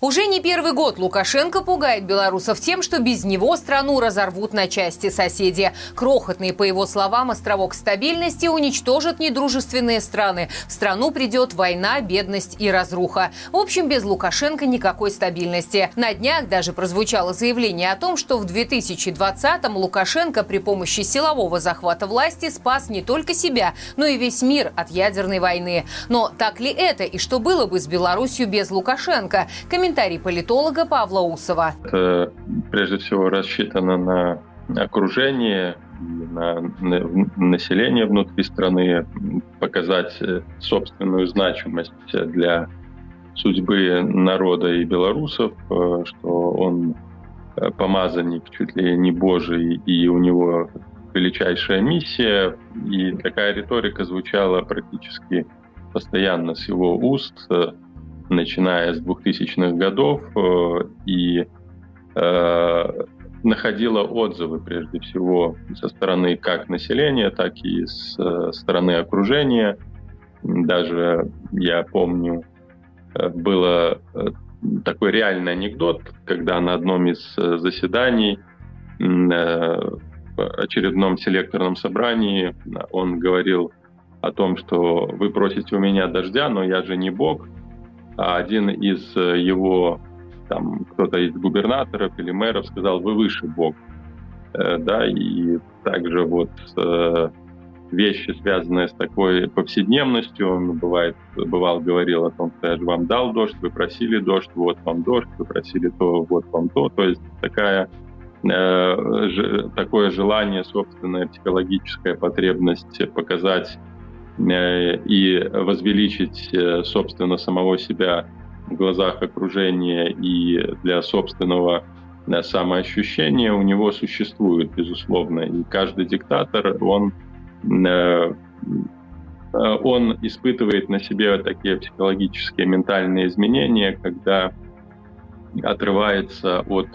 Уже не первый год Лукашенко пугает белорусов тем, что без него страну разорвут на части соседи. Крохотный, по его словам, островок стабильности уничтожит недружественные страны. В страну придет война, бедность и разруха. В общем, без Лукашенко никакой стабильности. На днях даже прозвучало заявление о том, что в 2020-м Лукашенко при помощи силового захвата власти спас не только себя, но и весь мир от ядерной войны. Но так ли это и что было бы с Беларусью без Лукашенко? Комментарий политолога Павла Усова. Это прежде всего рассчитано на окружение, на, население внутри страны, показать э, собственную значимость для судьбы народа и белорусов, э, что он э, помазанник чуть ли не Божий, и у него величайшая миссия. И такая риторика звучала практически постоянно с его уст, начиная с 2000-х годов, и находила отзывы, прежде всего, со стороны как населения, так и с э, стороны окружения. Даже я помню, э, было э, такой реальный анекдот, когда на одном из заседаний в очередном селекторном собрании он говорил о том, что вы просите у меня дождя, но я же не бог. А один из его там кто-то из губернаторов или мэров сказал, вы выше Бог. Э, да, и также вот э, вещи, связанные с такой повседневностью, он бывает, бывал, говорил о том, что я же вам дал дождь, вы просили дождь, вот вам дождь, вы просили то, вот вам то. То есть такая э, такое желание, собственная психологическая потребность показать э, и возвеличить, э, собственно, самого себя в глазах окружения и для собственного э, самоощущения у него существует, безусловно. И каждый диктатор, он, э, э, он испытывает на себе такие психологические, ментальные изменения, когда отрывается от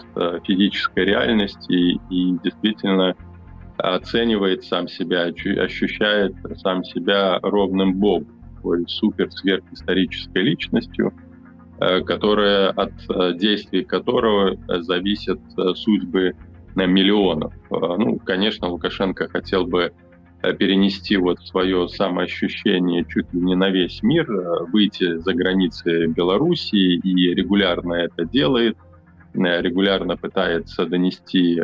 физической реальности и действительно оценивает сам себя, ощущает сам себя ровным богом, такой супер сверхисторической личностью – Э, которое, от э, действий которого э, зависят судьбы миллионов. Ну, конечно, Лукашенко хотел бы перенести вот свое самоощущение чуть ли не на весь мир, выйти за границы Белоруссии и регулярно это делает, регулярно пытается донести,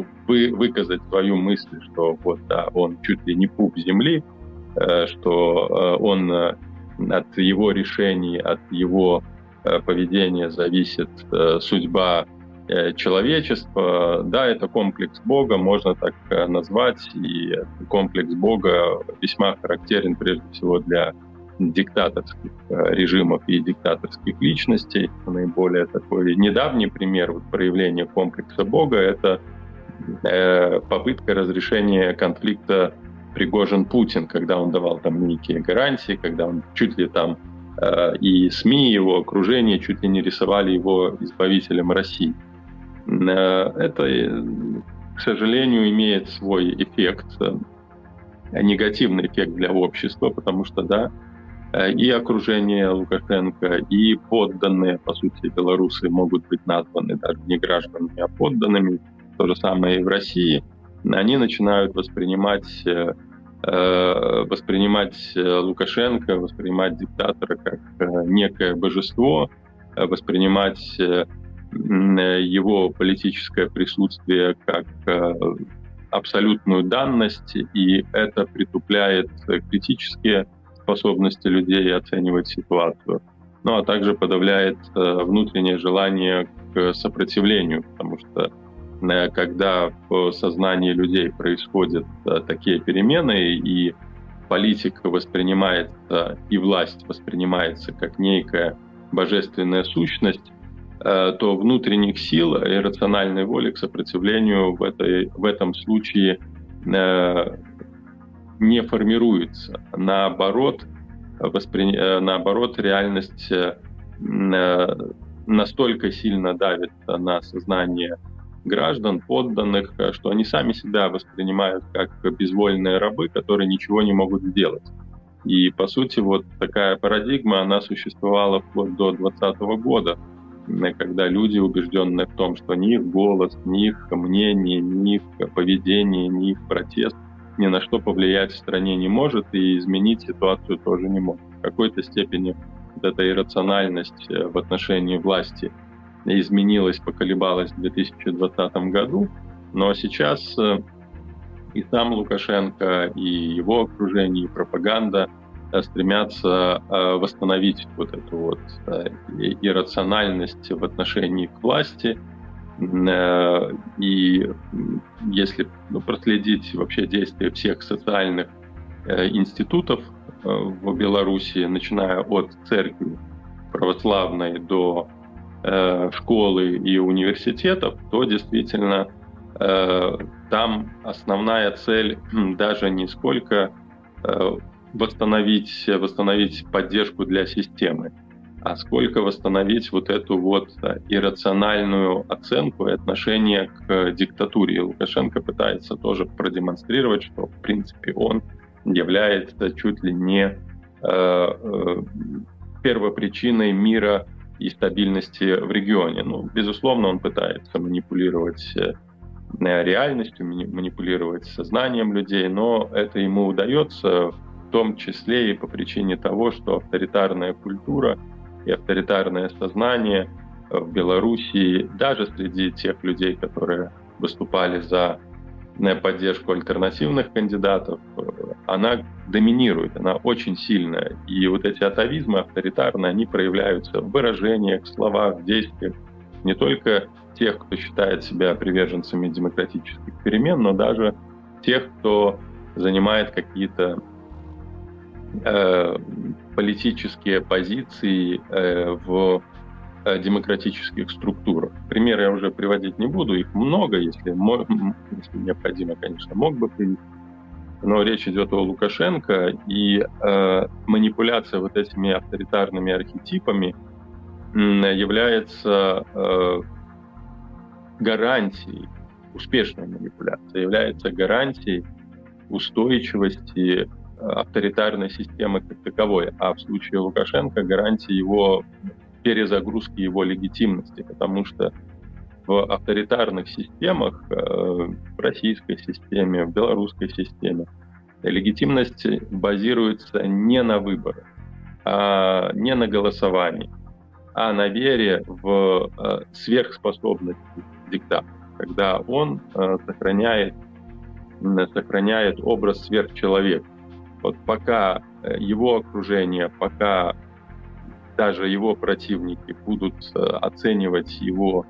ну, вы, выказать свою мысль, что вот да, он чуть ли не пуп земли, что он от его решений, от его э, поведения зависит э, судьба э, человечества. Да, это комплекс Бога, можно так назвать, и комплекс Бога весьма характерен прежде всего для диктаторских режимов и диктаторских личностей. Наиболее такой недавний пример вот, проявления комплекса Бога — это попытка разрешения конфликта Пригожин-Путин, когда он давал там некие гарантии, когда он чуть ли там э, и СМИ, его окружение чуть ли не рисовали его избавителем России. Э, это, к сожалению, имеет свой эффект, э, негативный эффект для общества, потому что, да, э, и окружение Лукашенко, и подданные, по сути, белорусы могут быть названы даже не гражданами, а подданными. То же самое и в России. Они начинают воспринимать э, Э, воспринимать э, Лукашенко, воспринимать диктатора как некое божество, воспринимать его политическое присутствие как абсолютную данность, и это притупляет критические способности людей оценивать ситуацию, ну а также подавляет внутреннее желание к сопротивлению, потому что когда в сознании людей происходят э, такие перемены, и политика воспринимается, и власть воспринимается как некая божественная сущность, э, то внутренних сил и рациональной воли к сопротивлению в, этой, в этом случае не формируется. Наоборот, воспри... наоборот реальность настолько сильно давит на сознание граждан, подданных, э, что они сами себя воспринимают как безвольные рабы, которые ничего не могут сделать. И, по сути, вот такая парадигма, она существовала вплоть до 2020 года, когда люди убеждены в том, что ни их голос, ни их мнение, ни их поведение, ни их протест ни на что повлиять в стране не может и изменить ситуацию тоже не может. В какой-то степени вот эта иррациональность э, в отношении власти изменилась, поколебалась в 2020 году, но сейчас э, и сам Лукашенко, и его окружение, и пропаганда э, стремятся восстановить вот эту вот иррациональность в отношении к власти – Э, и если ну, проследить вообще действия всех социальных э, институтов э, в Беларуси, начиная от церкви православной до школы и университетов, то действительно там основная цель даже не сколько восстановить, восстановить поддержку для системы, а сколько восстановить вот эту вот иррациональную оценку и отношение к диктатуре. И Лукашенко пытается тоже продемонстрировать, что в принципе он является чуть ли не э, э, первопричиной мира и стабильности в регионе. Ну, безусловно, он пытается манипулировать э, реальностью, манипулировать сознанием людей, но это ему удается в том числе и по причине того, что авторитарная культура — и авторитарное сознание в Белоруссии, даже среди тех людей, которые выступали за э, поддержку альтернативных кандидатов, э, она доминирует, она очень сильная. И вот эти атовизмы авторитарные, они проявляются в выражениях, словах, действиях не только тех, кто считает себя приверженцами демократических перемен, но даже тех, кто занимает какие-то э, политические позиции э, в э, демократических структурах. Примеры я уже приводить не буду, их много, если, если необходимо, конечно, мог бы привести. Но речь идет о Лукашенко, и э, манипуляция вот этими авторитарными архетипами является э, гарантией, успешной манипуляции, является гарантией устойчивости авторитарной системы как таковой, а в случае Лукашенко гарантии его перезагрузки его легитимности, потому что в авторитарных системах, э, в российской системе, в белорусской системе, легитимность базируется не на выборах, а не на голосовании, а на вере в э, сверхспособность диктатора, когда он э, сохраняет, сохраняет образ сверхчеловека. Вот пока его окружение, пока даже его противники будут оценивать его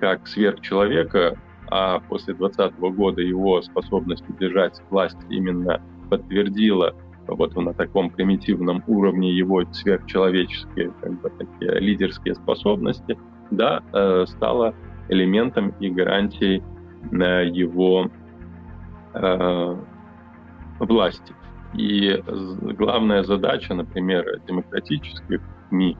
как сверхчеловека, а после 2020 года его способность удержать власть именно подтвердила вот на таком примитивном уровне его сверхчеловеческие как бы, такие лидерские способности, да, э, стала элементом и гарантией его власти. И главная задача, например, демократических СМИ,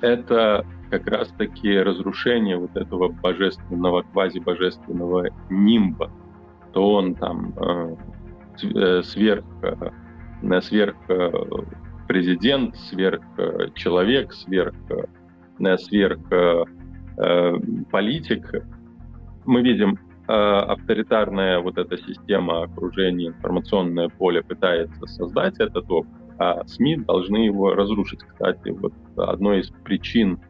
это как раз-таки разрушение вот этого божественного, квазибожественного нимба, то он там э, э сверх, э, сверх э, президент, сверх человек, сверх, сверх политик. Мы видим Э, авторитарная вот эта система окружения, информационное поле пытается создать этот опыт, а СМИ должны его разрушить. Кстати, вот одной из причин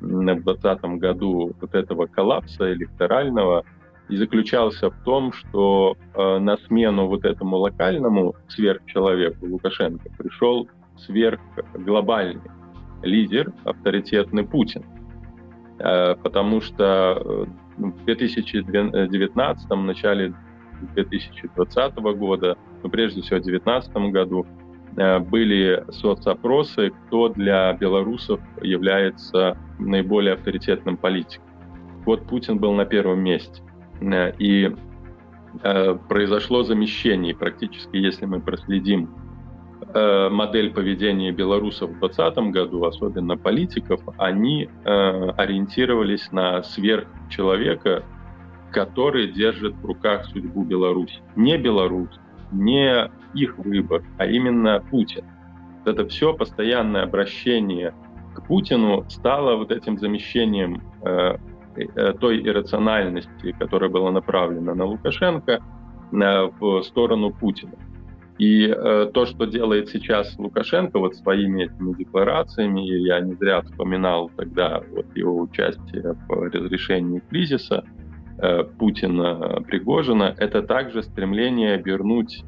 в 2020 году вот этого коллапса электорального и заключался в том, что э, на смену вот этому локальному сверхчеловеку Лукашенко пришел сверхглобальный лидер, авторитетный Путин. Э, потому что э, в 2019, начале 2020 года, но прежде всего в 2019 году, были соцопросы, кто для белорусов является наиболее авторитетным политиком. Вот Путин был на первом месте. Э, и э, произошло замещение. практически, если мы проследим модель поведения белорусов в 2020 году, особенно политиков, они ориентировались на сверхчеловека, который держит в руках судьбу Беларуси. Не Беларусь, не их выбор, а именно Путин. Это все постоянное обращение к Путину стало вот этим замещением э, э, той иррациональности, которая была направлена на Лукашенко, в сторону Путина. И э, то, что делает сейчас Лукашенко вот своими этими декларациями, и я не зря вспоминал тогда вот его участие в разрешении кризиса э, Путина Пригожина, это также стремление вернуть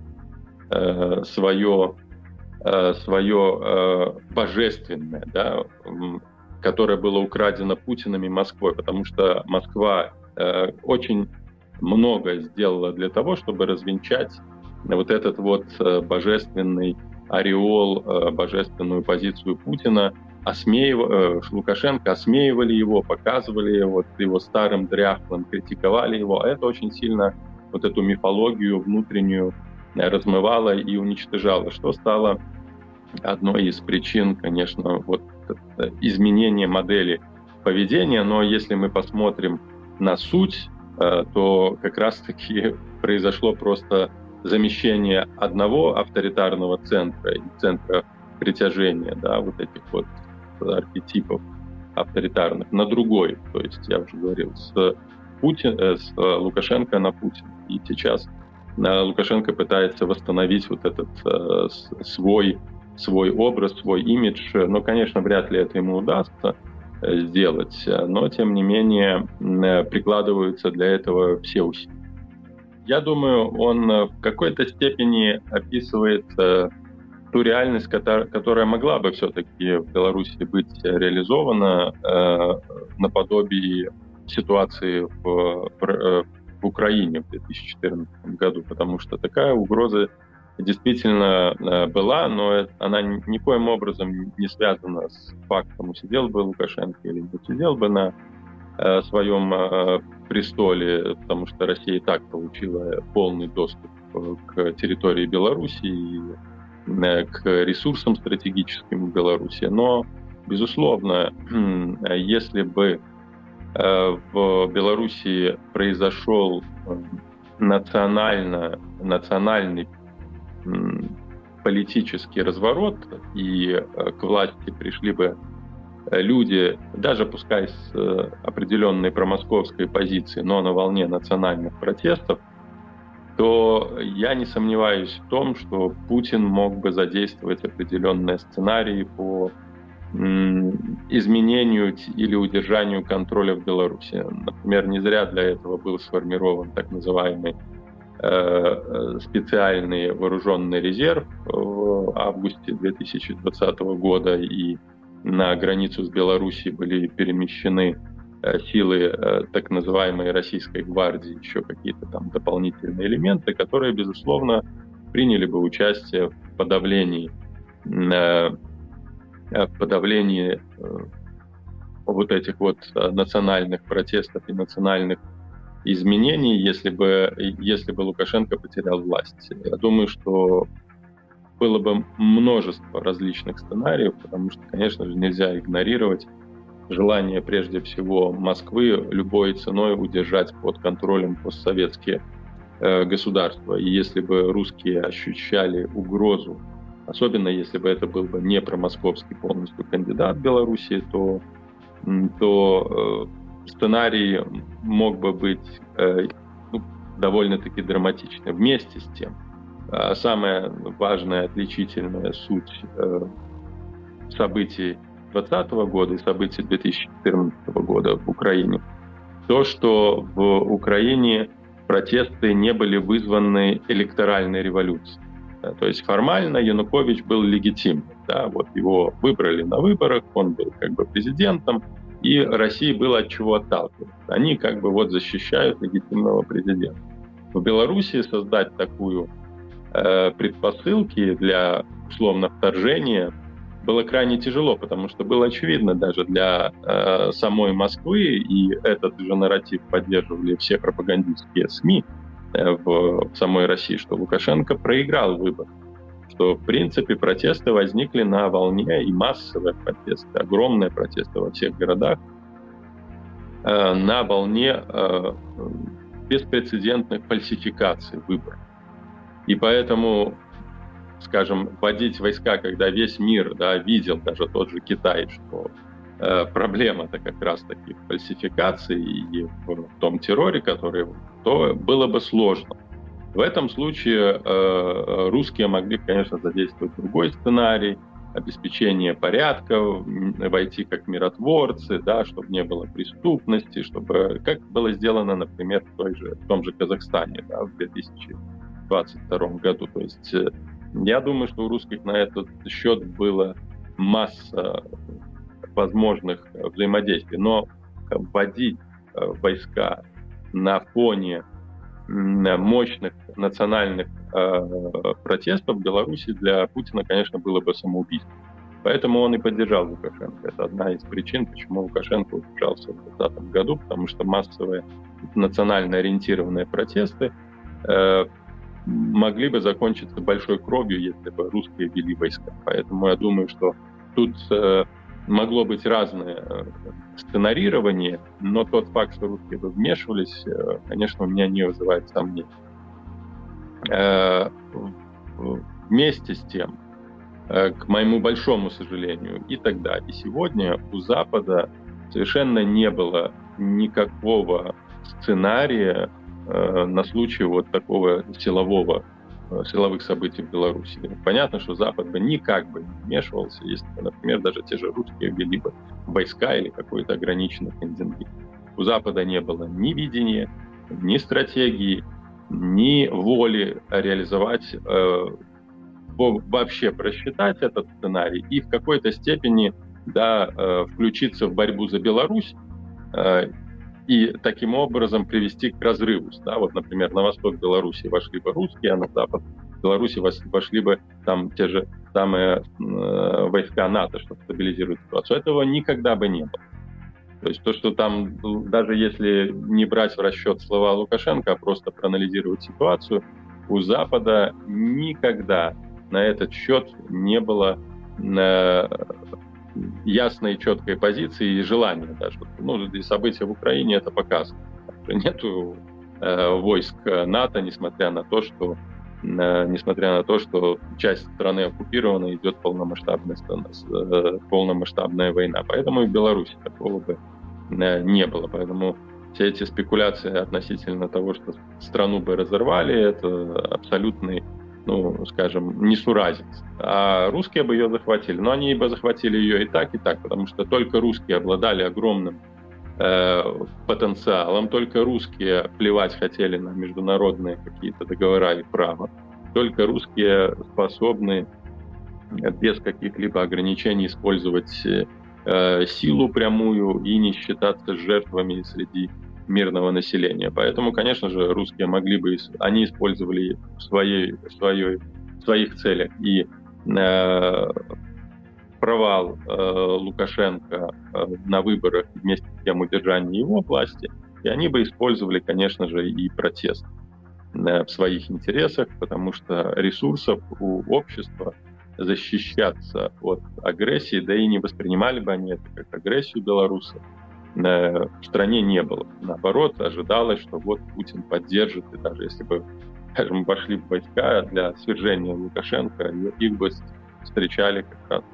э, свое э, свое э, божественное, да, которое было украдено Путиным и Москвой, потому что Москва э, очень много сделала для того, чтобы развенчать вот этот вот э, божественный ореол, э, божественную позицию Путина, осмеив... Э, Лукашенко осмеивали его, показывали его, его старым дряхлым, критиковали его. А это очень сильно вот эту мифологию внутреннюю размывало и уничтожало, что стало одной из причин, конечно, вот изменения модели поведения. Но если мы посмотрим на суть, то как раз-таки произошло просто замещение одного авторитарного центра центра притяжения, да, вот этих вот архетипов авторитарных на другой. То есть я уже говорил, с, Путин, э, с Лукашенко на Путин. И сейчас э, Лукашенко пытается восстановить вот этот э, свой, свой образ, свой имидж. Но, конечно, вряд ли это ему удастся э, сделать. Но, тем не менее, э, прикладываются для этого все усилия. Я думаю, он э, в какой-то степени описывает э, ту реальность, которая, могла бы все-таки в Беларуси быть реализована э, наподобие ситуации в Украине в 2014 году, потому что такая угроза действительно была, но она никоим образом не связана с фактом, усидел бы Лукашенко или не усидел бы на своем престоле, потому что Россия и так получила полный доступ э, к территории Беларуси и э, к ресурсам стратегическим в Беларуси. Но, безусловно, если бы э, в Беларуси произошел национально, национальный политический разворот, и к власти пришли бы люди, даже пускай с э, определенной промосковской позиции, но на волне национальных протестов, то я не сомневаюсь в том, что Путин мог бы задействовать определенные сценарии по изменению или удержанию контроля в Беларуси. Например, не зря для этого был сформирован так называемый э, э, специальный вооруженный резерв в августе 2020 года и на границу с Белоруссией были перемещены э, силы так называемой российской гвардии, еще какие-то там дополнительные элементы, которые, безусловно, приняли бы участие в подавлении, в подавлении вот этих вот национальных протестов и национальных изменений, если бы, если бы Лукашенко потерял власть. Я думаю, что было бы множество различных сценариев, потому что, конечно же, нельзя игнорировать желание прежде всего Москвы любой ценой удержать под контролем постсоветские э, государства. И если бы русские ощущали угрозу, особенно если бы это был бы не промосковский полностью кандидат в Беларуси, то, то э, сценарий мог бы быть э, ну, довольно-таки драматичным. Вместе с тем, а самая важная отличительная суть э, событий 2020 года и событий 2014 года в Украине. То, что в Украине протесты не были вызваны электоральной революцией. Да, то есть формально Янукович был легитимным. Да, вот его выбрали на выборах, он был как бы президентом, и России было от чего отталкиваться. Они как бы вот защищают легитимного президента. В Беларуси создать такую Э, предпосылки для условно вторжения было крайне тяжело, потому что было очевидно даже для э, самой Москвы, и этот же нарратив поддерживали все пропагандистские СМИ э, в, в самой России, что Лукашенко проиграл выбор, что в принципе протесты возникли на волне и массовые протесты, огромные протесты во всех городах, э, на волне э, беспрецедентных фальсификаций выборов. И поэтому, скажем, вводить войска, когда весь мир да, видел, даже тот же Китай, что э, проблема-то как раз-таки в фальсификации и в том терроре, который, то было бы сложно. В этом случае э, русские могли, конечно, задействовать другой сценарий, обеспечение порядка, войти как миротворцы, да, чтобы не было преступности, чтобы, как было сделано, например, в, той же, в том же Казахстане да, в 2022 году. То есть э, я думаю, что у русских на этот счет было масса возможных взаимодействий, но вводить э, войска на фоне мощных национальных э, протестов в Беларуси для Путина, конечно, было бы самоубийством. Поэтому он и поддержал Лукашенко. Это одна из причин, почему Лукашенко удержался в 2020 году, потому что массовые национально ориентированные протесты э, могли бы закончиться большой кровью, если бы русские вели войска. Поэтому я думаю, что тут э, могло быть разное э, сценарирование, но тот факт, что русские бы вмешивались, э, конечно, у меня не вызывает сомнений. Э, вместе с тем, к моему большому сожалению, и тогда, и сегодня у Запада совершенно не было никакого сценария на случай вот такого силового силовых событий в Беларуси. Понятно, что Запад бы никак бы не вмешивался, если бы, например, даже те же русские ввели бы войска или какой-то ограниченный контингент. У Запада не было ни видения, ни стратегии, ни воли реализовать, э, вообще просчитать этот сценарий и в какой-то степени да, э, включиться в борьбу за Беларусь э, и таким образом привести к разрыву. Да? Вот, например, на восток Беларуси вошли бы русские, а на запад Беларуси вошли бы там те же самые э, войска НАТО, чтобы стабилизировать ситуацию. Этого никогда бы не было. То есть то, что там, даже если не брать в расчет слова Лукашенко, а просто проанализировать ситуацию, у Запада никогда на этот счет не было э, ясной, четкой позиции и желания даже. Ну, и события в Украине это показывают. Нету э, войск НАТО, несмотря на то, что э, несмотря на то, что часть страны оккупирована, идет полномасштабная, э, полномасштабная война. Поэтому и в Беларуси такого бы э, не было. Поэтому все эти спекуляции относительно того, что страну бы разорвали, это абсолютный ну, скажем, несуразец. А русские бы ее захватили. Но они бы захватили ее и так, и так, потому что только русские обладали огромным э, потенциалом, только русские плевать хотели на международные какие-то договора и право. Только русские способны без каких-либо ограничений использовать э, силу прямую и не считаться жертвами среди мирного населения. Поэтому, конечно же, русские могли бы, они использовали в, своей, в, своей, в своих целях и э, провал э, Лукашенко э, на выборах вместе с тем удержание его власти, и они бы использовали, конечно же, и протест э, в своих интересах, потому что ресурсов у общества защищаться от агрессии, да и не воспринимали бы они это как агрессию белорусов, в стране не было. Наоборот, ожидалось, что вот Путин поддержит, и даже если бы, скажем, пошли в войска для свержения Лукашенко, их бы встречали как раз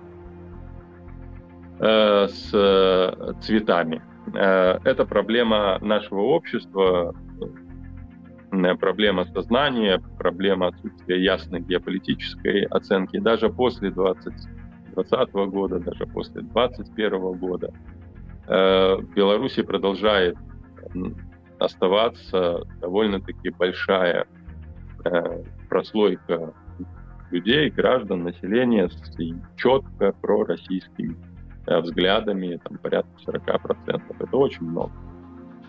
э, с э, цветами. Э, это проблема нашего общества, проблема сознания, проблема отсутствия ясной геополитической оценки. Даже после 2020 года, даже после 2021 года Э, Беларуси продолжает оставаться довольно-таки большая э, прослойка людей, граждан, населения с четко пророссийскими э, взглядами, там порядка 40%. Это очень много.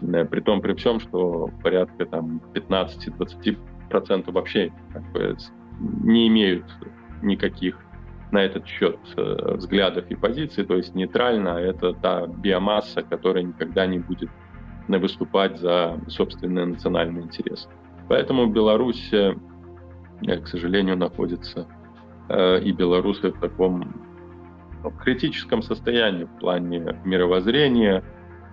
При том, при всем, что порядка там 15-20% вообще как бы, не имеют никаких на этот счет э, взглядов и позиций, то есть нейтрально, это та биомасса, которая никогда не будет выступать за собственные национальные интересы. Поэтому Беларусь, э, к сожалению, находится э, и белорусы в таком ну, критическом состоянии в плане мировоззрения,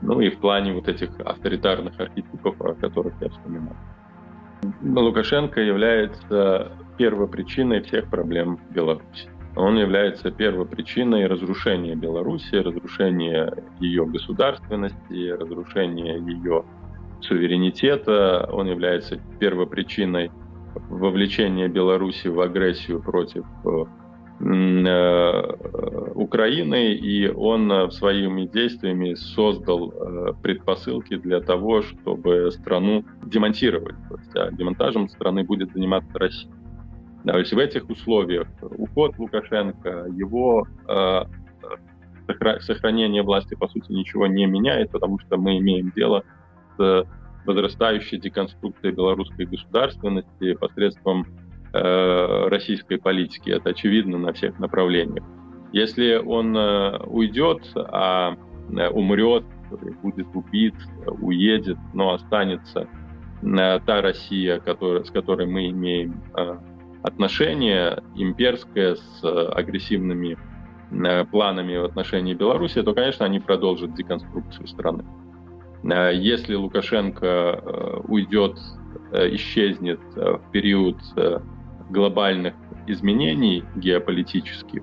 ну и в плане вот этих авторитарных архетипов, о которых я вспоминал. Лукашенко является первопричиной всех проблем Беларуси. Он является первопричиной разрушения Беларуси, разрушения ее государственности, разрушения ее суверенитета. Он является первопричиной вовлечения Беларуси в агрессию против э, э, Украины, и он э, своими действиями создал предпосылки для того, чтобы страну демонтировать. То есть, а демонтажем страны будет заниматься Россия. То есть в этих условиях уход Лукашенко, его сохранение власти, по сути, ничего не меняет, потому что мы имеем дело с возрастающей деконструкцией белорусской государственности посредством э, российской политики. Это очевидно на всех направлениях. Если он э, уйдет, а э, умрет, будет убит, уедет, но останется э, та Россия, которая, с которой мы имеем отношения, имперская, с э, агрессивными э, планами в отношении Беларуси, то, конечно, они продолжат деконструкцию страны. Э, если Лукашенко уйдет, исчезнет в период глобальных изменений геополитических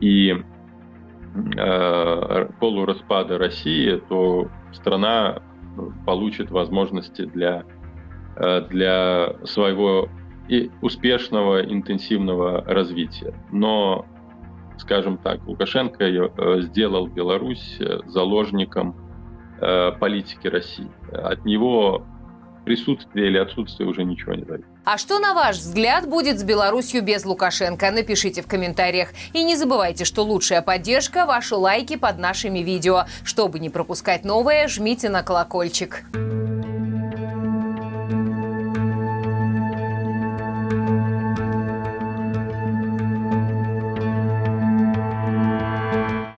и полураспада России, то страна получит возможности для, для своего и успешного, интенсивного развития. Но, скажем так, Лукашенко сделал Беларусь заложником Э, политики России. От него присутствие или отсутствие уже ничего не зависит. А что, на ваш взгляд, будет с Беларусью без Лукашенко? Напишите в комментариях. И не забывайте, что лучшая поддержка – ваши лайки под нашими видео. Чтобы не пропускать новое, жмите на колокольчик.